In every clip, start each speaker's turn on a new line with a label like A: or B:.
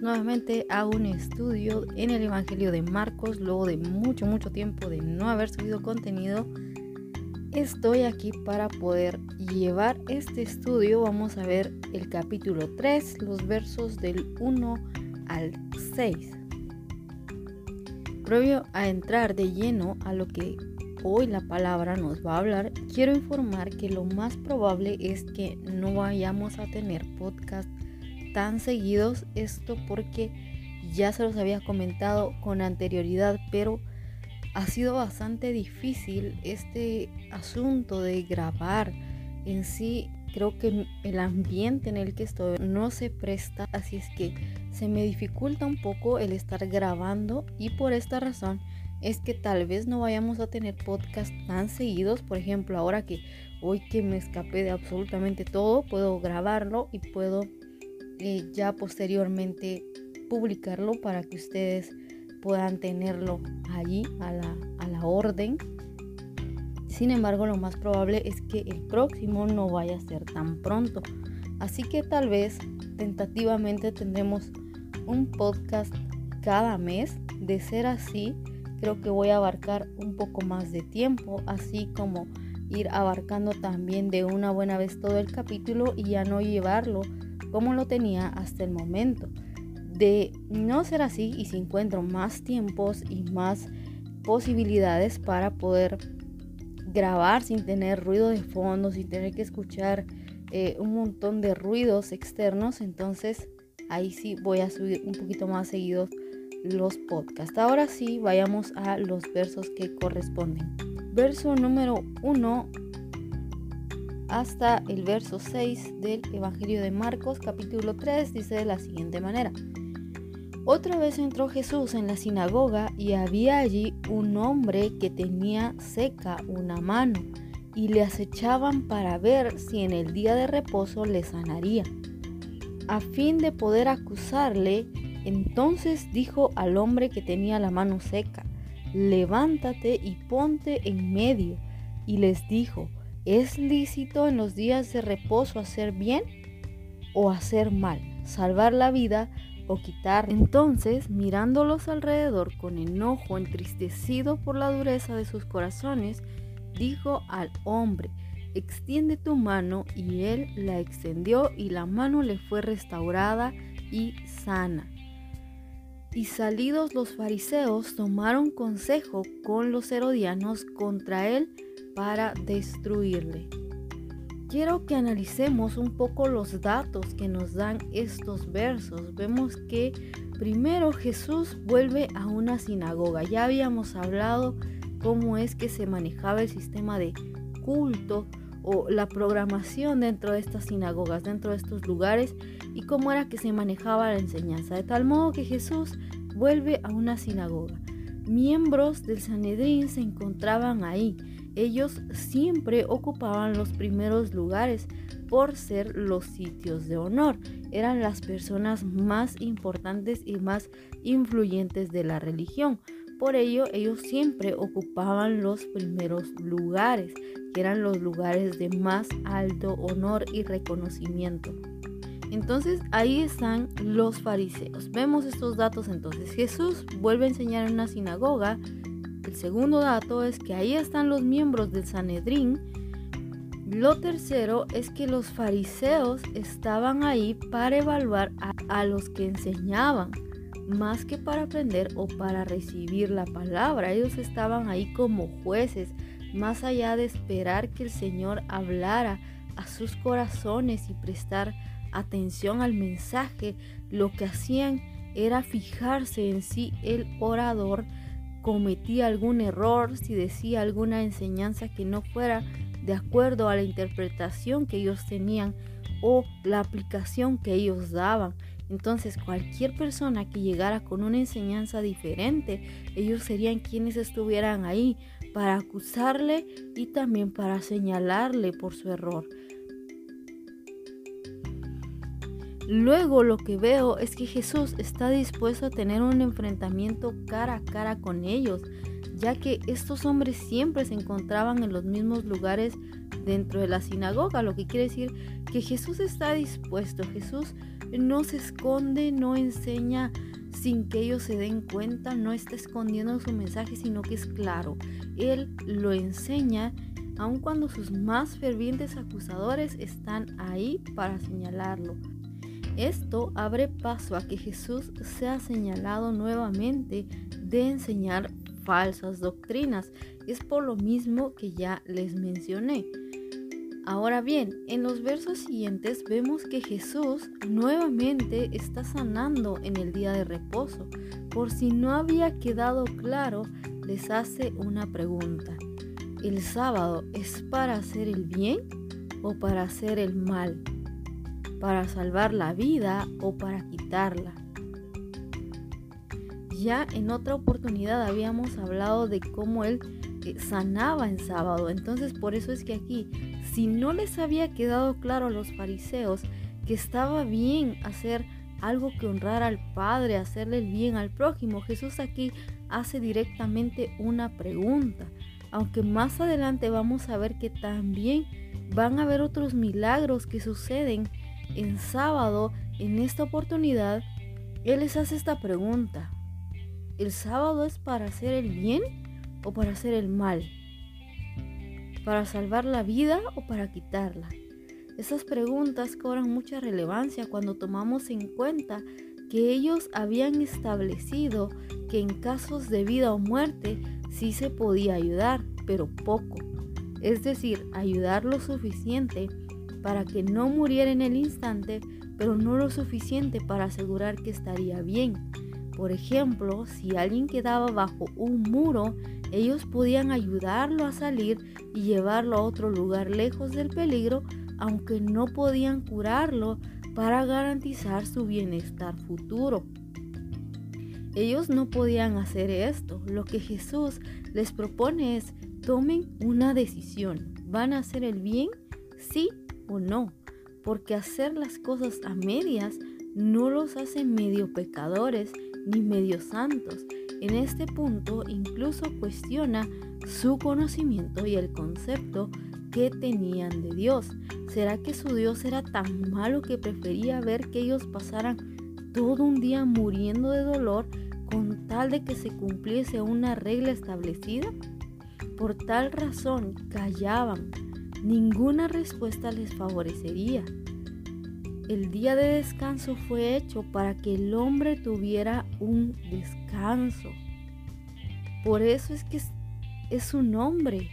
A: nuevamente a un estudio en el Evangelio de Marcos. Luego de mucho, mucho tiempo de no haber subido contenido, estoy aquí para poder llevar este estudio. Vamos a ver el capítulo 3, los versos del 1 al 6. Previo a entrar de lleno a lo que hoy la palabra nos va a hablar, quiero informar que lo más probable es que no vayamos a tener podcast tan seguidos. Esto porque ya se los había comentado con anterioridad, pero ha sido bastante difícil este asunto de grabar en sí. Creo que el ambiente en el que estoy no se presta, así es que se me dificulta un poco el estar grabando y por esta razón es que tal vez no vayamos a tener podcast tan seguidos. Por ejemplo, ahora que hoy que me escapé de absolutamente todo, puedo grabarlo y puedo ya posteriormente publicarlo para que ustedes puedan tenerlo allí a la, a la orden. Sin embargo, lo más probable es que el próximo no vaya a ser tan pronto. Así que tal vez tentativamente tendremos un podcast cada mes. De ser así, creo que voy a abarcar un poco más de tiempo, así como ir abarcando también de una buena vez todo el capítulo y ya no llevarlo como lo tenía hasta el momento. De no ser así y si encuentro más tiempos y más posibilidades para poder grabar sin tener ruido de fondo, sin tener que escuchar eh, un montón de ruidos externos, entonces ahí sí voy a subir un poquito más seguidos los podcasts. Ahora sí, vayamos a los versos que corresponden. Verso número 1 hasta el verso 6 del Evangelio de Marcos capítulo 3 dice de la siguiente manera. Otra vez entró Jesús en la sinagoga y había allí un hombre que tenía seca una mano y le acechaban para ver si en el día de reposo le sanaría. A fin de poder acusarle, entonces dijo al hombre que tenía la mano seca, levántate y ponte en medio. Y les dijo, ¿Es lícito en los días de reposo hacer bien o hacer mal? Salvar la vida o quitar. Entonces, mirándolos alrededor con enojo, entristecido por la dureza de sus corazones, dijo al hombre, extiende tu mano y él la extendió y la mano le fue restaurada y sana. Y salidos los fariseos tomaron consejo con los herodianos contra él para destruirle. Quiero que analicemos un poco los datos que nos dan estos versos. Vemos que primero Jesús vuelve a una sinagoga. Ya habíamos hablado cómo es que se manejaba el sistema de culto o la programación dentro de estas sinagogas, dentro de estos lugares y cómo era que se manejaba la enseñanza. De tal modo que Jesús vuelve a una sinagoga. Miembros del Sanedrín se encontraban ahí ellos siempre ocupaban los primeros lugares por ser los sitios de honor. Eran las personas más importantes y más influyentes de la religión. Por ello, ellos siempre ocupaban los primeros lugares, que eran los lugares de más alto honor y reconocimiento. Entonces ahí están los fariseos. Vemos estos datos entonces. Jesús vuelve a enseñar en una sinagoga el segundo dato es que ahí están los miembros del Sanedrín. Lo tercero es que los fariseos estaban ahí para evaluar a, los que enseñaban, más que para aprender o para recibir la palabra. Ellos estaban ahí como jueces, más allá de esperar que el Señor hablara a sus corazones y prestar atención al mensaje, lo que hacían era fijarse en sí el orador cometía algún error, si decía alguna enseñanza que no fuera de acuerdo a la interpretación que ellos tenían o la aplicación que ellos daban. Entonces cualquier persona que llegara con una enseñanza diferente, ellos serían quienes estuvieran ahí para acusarle y también para señalarle por su error. Luego lo que veo es que Jesús está dispuesto a tener un enfrentamiento cara a cara con ellos, ya que estos hombres siempre se encontraban en los mismos lugares dentro de la sinagoga, lo que quiere decir que Jesús está dispuesto, Jesús no se esconde, no enseña sin que ellos se den cuenta, no está escondiendo su mensaje, sino que es claro. Él lo enseña aun cuando sus más fervientes acusadores están ahí para señalarlo. Esto abre paso a que Jesús sea señalado nuevamente de enseñar falsas doctrinas. Es por lo mismo que ya les mencioné. Ahora bien, en los versos siguientes vemos que Jesús nuevamente está sanando en el día de reposo. Por si no había quedado claro, les hace una pregunta. ¿El sábado es para hacer el bien o para hacer el mal? ¿Para salvar la vida o para quitarla? Ya en otra oportunidad habíamos hablado de cómo él eh, sanaba en sábado. Entonces por eso es que aquí si no les había quedado claro a los fariseos que estaba bien hacer algo que honrara al Padre, hacerle el bien al prójimo, Jesús aquí hace directamente una pregunta. Aunque más adelante vamos a ver que también van a haber otros milagros que suceden en sábado, en esta oportunidad, Él les hace esta pregunta. ¿El sábado es para hacer el bien o para hacer el mal? ¿Para salvar la vida o para quitarla? Esas preguntas cobran mucha relevancia cuando tomamos en cuenta que ellos habían establecido que en casos de vida o muerte sí se podía ayudar, pero poco. Es decir, ayudar lo suficiente para que no muriera en el instante, pero no lo suficiente para asegurar que estaría bien. Por ejemplo, si alguien quedaba bajo un muro, ellos podían ayudarlo a salir y llevarlo a otro lugar lejos del peligro, aunque no podían curarlo para garantizar su bienestar futuro. Ellos no podían hacer esto. Lo que Jesús les propone es tomen una decisión. ¿Van a hacer el bien? Sí o no. Porque hacer las cosas a medias no los hace medio pecadores ni medio santos. En este punto incluso cuestiona su conocimiento y el concepto que tenían de Dios. ¿Será que su Dios era tan malo que prefería ver que ellos pasaran todo un día muriendo de dolor con tal de que se cumpliese una regla establecida? Por tal razón callaban. Ninguna respuesta les favorecería. El día de descanso fue hecho para que el hombre tuviera un descanso. Por eso es que es, un hombre.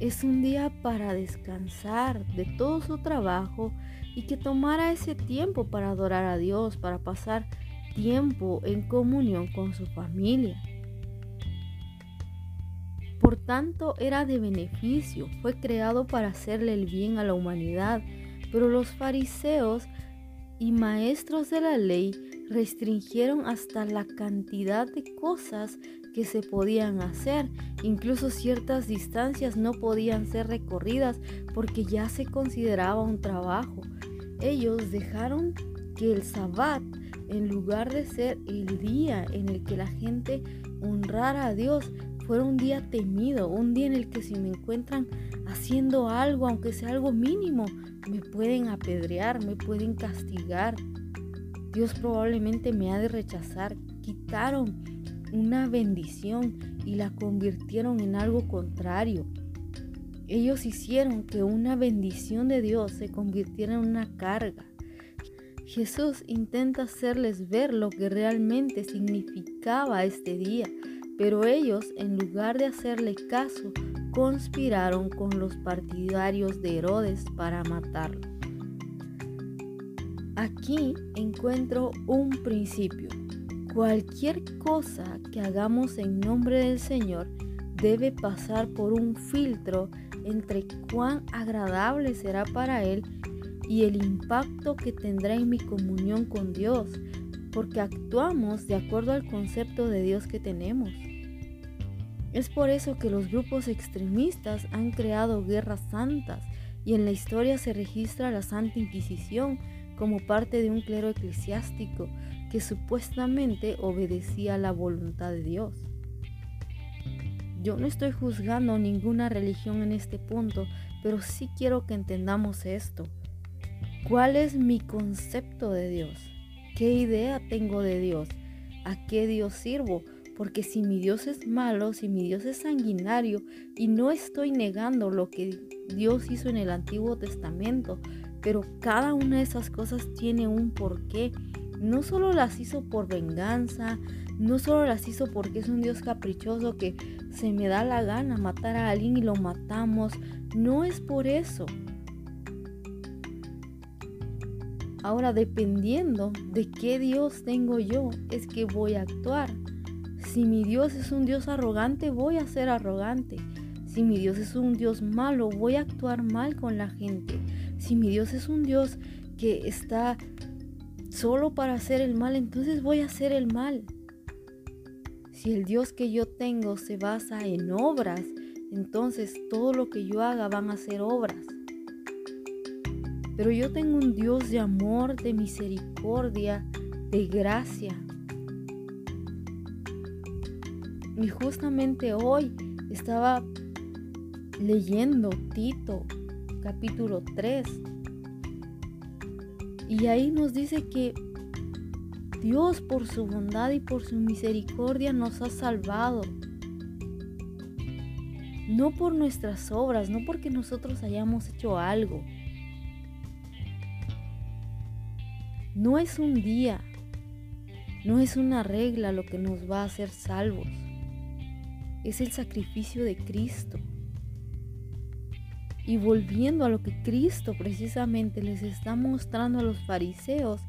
A: Es un día para descansar de todo su trabajo y que tomara ese tiempo para adorar a Dios, para pasar tiempo en comunión con su familia. Por tanto, era de beneficio, fue creado para hacerle el bien a la humanidad pero los fariseos y maestros de la ley restringieron hasta la cantidad de cosas que se podían hacer. Incluso ciertas distancias no podían ser recorridas porque ya se consideraba un trabajo. Ellos dejaron que el sabbat, en lugar de ser el día en el que la gente honrara a Dios, fuera un día temido, un día en el que si me encuentran haciendo algo, aunque sea algo mínimo, me pueden apedrear, me pueden castigar. Dios probablemente me ha de rechazar. Quitaron una bendición y la convirtieron en algo contrario. Ellos hicieron que una bendición de Dios se convirtiera en una carga. Jesús intenta hacerles ver lo que realmente significaba este día, pero ellos, en lugar de hacerle caso, conspiraron con los partidarios de Herodes para matarlo. Aquí encuentro un principio. Cualquier cosa que hagamos en nombre del Señor debe pasar por un filtro entre cuán agradable será para Él y el impacto que tendrá en mi comunión con Dios, porque actuamos de acuerdo al concepto de Dios que tenemos. Es por eso que los grupos extremistas han creado guerras santas y en la historia se registra la Santa Inquisición como parte de un clero eclesiástico que supuestamente obedecía la voluntad de Dios. yo no estoy juzgando ninguna religión en este punto, pero sí quiero que entendamos esto. ¿Cuál es mi concepto de Dios? ¿Qué idea tengo de Dios? ¿A qué Dios sirvo? Porque si mi Dios es malo, si mi Dios es sanguinario, y no estoy negando lo que Dios hizo en el Antiguo Testamento, pero cada una de esas cosas tiene un porqué. No solo las hizo por venganza, no solo las hizo porque es un Dios caprichoso que se me da la gana matar a alguien y lo matamos. No es por eso. Ahora, dependiendo de qué Dios tengo yo, es que voy a actuar. Si mi Dios es un Dios arrogante, voy a ser arrogante. Si mi Dios es un Dios malo, voy a actuar mal con la gente. Si mi Dios es un Dios que está solo para hacer el mal, entonces voy a hacer el mal. Si el Dios que yo tengo se basa en obras, entonces todo lo que yo haga van a ser obras. Pero yo tengo un Dios de amor, de misericordia, de gracia. Y justamente hoy estaba leyendo Tito capítulo 3. Y ahí nos dice que Dios por su bondad y por su misericordia nos ha salvado. No por nuestras obras, no porque nosotros hayamos hecho algo. No es un día, no es una regla lo que nos va a hacer salvos. Es el sacrificio de Cristo. Y volviendo a lo que Cristo precisamente les está mostrando a los fariseos,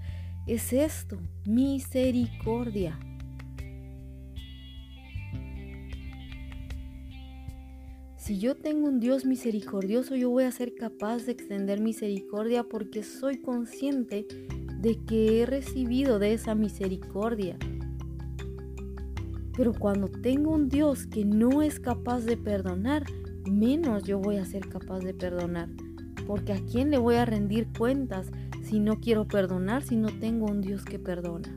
A: es esto, misericordia. Si yo tengo un Dios misericordioso, yo voy a ser capaz de extender misericordia porque soy consciente de que he recibido de esa misericordia. Pero cuando tengo un Dios que no es capaz de perdonar, menos yo voy a ser capaz de perdonar. Porque a quién le voy a rendir cuentas si no quiero perdonar, si no tengo un Dios que perdona.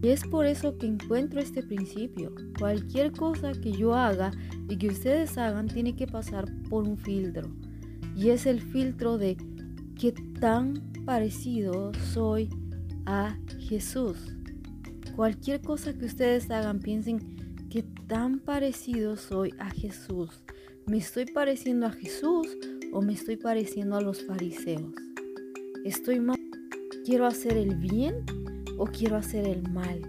A: Y es por eso que encuentro este principio. Cualquier cosa que yo haga y que ustedes hagan tiene que pasar por un filtro. Y es el filtro de qué tan parecido soy a Jesús. Cualquier cosa que ustedes hagan, piensen qué tan parecido soy a Jesús. ¿Me estoy pareciendo a Jesús o me estoy pareciendo a los fariseos? ¿Estoy mal? ¿Quiero hacer el bien o quiero hacer el mal?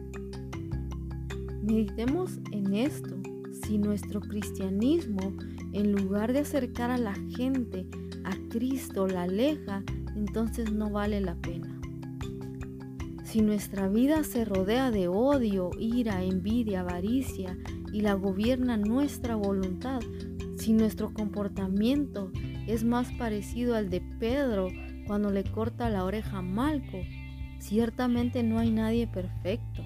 A: Meditemos en esto. Si nuestro cristianismo, en lugar de acercar a la gente a Cristo, la aleja, entonces no vale la pena. Si nuestra vida se rodea de odio, ira, envidia, avaricia y la gobierna nuestra voluntad, si nuestro comportamiento es más parecido al de Pedro cuando le corta la oreja a Malco, ciertamente no hay nadie perfecto.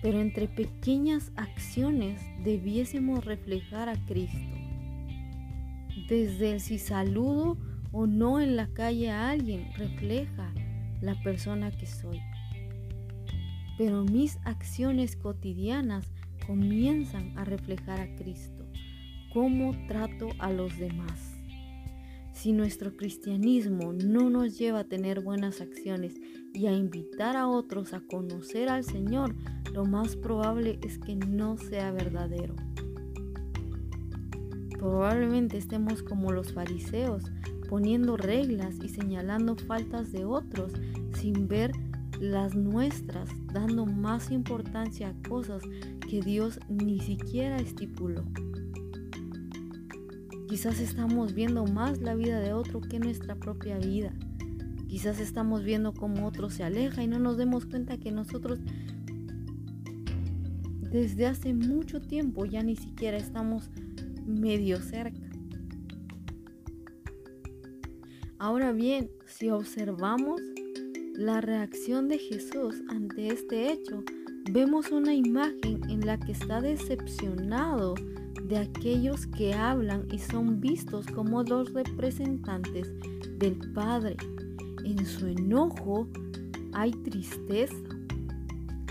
A: Pero entre pequeñas acciones debiésemos reflejar a Cristo. Desde el si saludo o no en la calle a alguien, refleja la persona que soy. Pero mis acciones cotidianas comienzan a reflejar a Cristo cómo trato a los demás. Si nuestro cristianismo no nos lleva a tener buenas acciones y a invitar a otros a conocer al Señor, lo más probable es que no sea verdadero. Probablemente estemos como los fariseos, poniendo reglas y señalando faltas de otros sin ver las nuestras, dando más importancia a cosas que Dios ni siquiera estipuló. Quizás estamos viendo más la vida de otro que nuestra propia vida. Quizás estamos viendo cómo otro se aleja y no nos demos cuenta que nosotros desde hace mucho tiempo ya ni siquiera estamos medio cerca. Ahora bien, si observamos la reacción de Jesús ante este hecho, vemos una imagen en la que está decepcionado de aquellos que hablan y son vistos como los representantes del Padre. En su enojo hay tristeza.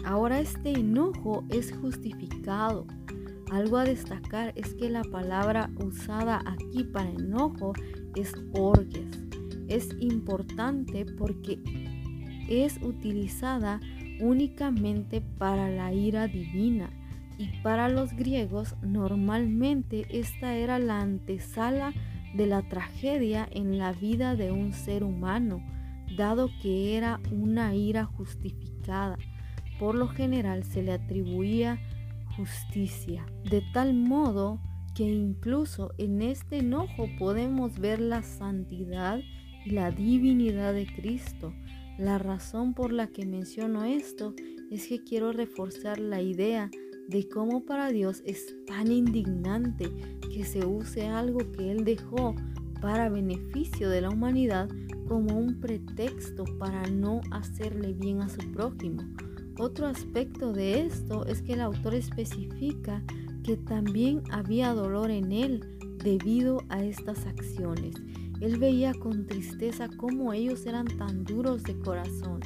A: Ahora este enojo es justificado Algo a destacar es que la palabra usada aquí para enojo es orges. Es importante porque es utilizada únicamente para la ira divina y para los griegos normalmente esta era la antesala de la tragedia en la vida de un ser humano, dado que era una ira justificada. Por lo general se le atribuía justicia, de tal modo que incluso en este enojo podemos ver la santidad y la divinidad de Cristo. La razón por la que menciono esto es que quiero reforzar la idea de cómo para Dios es tan indignante que se use algo que Él dejó para beneficio de la humanidad como un pretexto para no hacerle bien a su prójimo. Otro aspecto de esto es que el autor especifica que también había dolor en él debido a estas acciones. Él veía con tristeza cómo ellos eran tan duros de corazón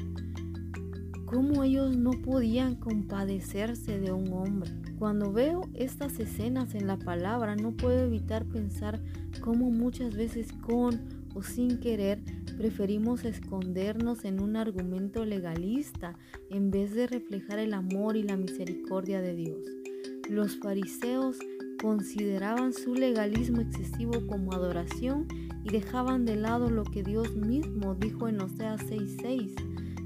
A: cómo ellos no podían compadecerse de un hombre. Cuando veo estas escenas en la palabra, no puedo evitar pensar cómo muchas veces con o sin querer preferimos escondernos en un argumento legalista en vez de reflejar el amor y la misericordia de Dios. Los fariseos consideraban su legalismo excesivo como adoración y dejaban de lado lo que Dios mismo dijo en Oseas 6:6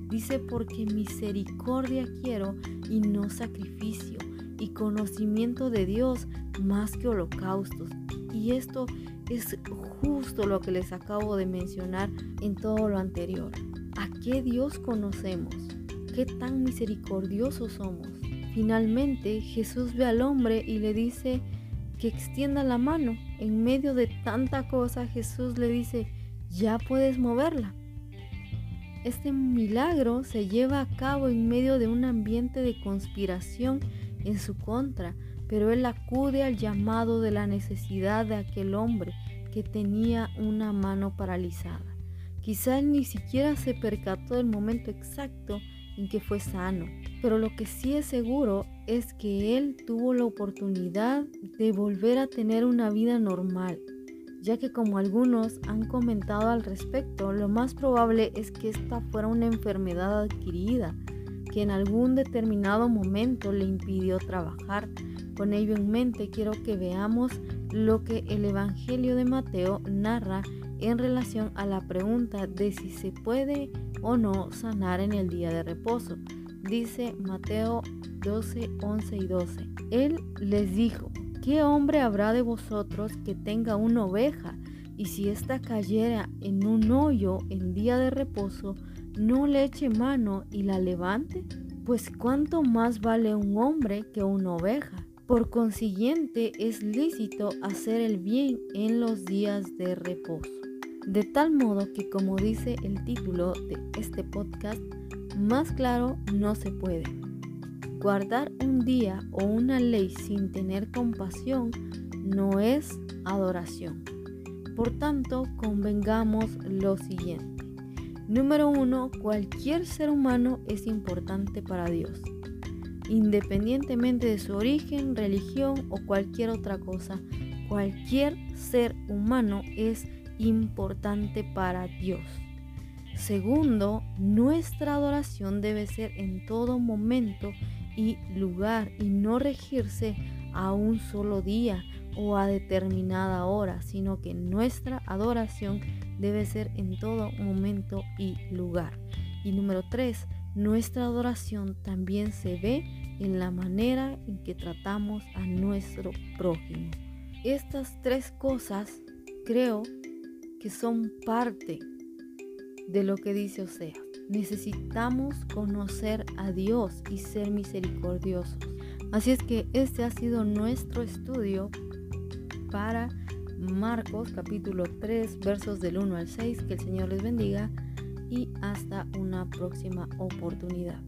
A: Dice, porque misericordia quiero y no sacrificio, y conocimiento de Dios más que holocaustos. Y esto es justo lo que les acabo de mencionar en todo lo anterior. ¿A qué Dios conocemos? ¿Qué tan misericordiosos somos? Finalmente Jesús ve al hombre y le dice que extienda la mano. En medio de tanta cosa Jesús le dice, ya puedes moverla. Este milagro se lleva a cabo en medio de un ambiente de conspiración en su contra, pero él acude al llamado de la necesidad de aquel hombre que tenía una mano paralizada. Quizá ni siquiera se percató del momento exacto en que fue sano, pero lo que sí es seguro es que él tuvo la oportunidad de volver a tener una vida normal, ya que como algunos han comentado al respecto, lo más probable es que esta fuera una enfermedad adquirida, que en algún determinado momento le impidió trabajar. Con ello en mente quiero que veamos lo que el Evangelio de Mateo narra en relación a la pregunta de si se puede o no sanar en el día de reposo. Dice Mateo 12, 11 y 12. Él les dijo, ¿Qué hombre habrá de vosotros que tenga una oveja y si ésta cayera en un hoyo en día de reposo, no le eche mano y la levante? Pues cuánto más vale un hombre que una oveja. Por consiguiente, es lícito hacer el bien en los días de reposo. De tal modo que, como dice el título de este podcast, más claro no se puede. Guardar un día o una ley sin tener compasión no es adoración. Por tanto, convengamos lo siguiente. Número uno, cualquier ser humano es importante para Dios, independientemente de su origen, religión o cualquier otra cosa. Cualquier ser humano es importante para Dios. Segundo, nuestra adoración debe ser en todo momento y lugar y no regirse a un solo día o a determinada hora, sino que nuestra adoración debe ser en todo momento y lugar. Y número tres, nuestra adoración también se ve en la manera en que tratamos a nuestro prójimo. Estas tres cosas creo que son parte de lo que dice Oseas. Necesitamos conocer a Dios y ser misericordiosos. Así es que este ha sido nuestro estudio para Marcos capítulo 3 versos del 1 al 6. Que el Señor les bendiga y hasta una próxima oportunidad.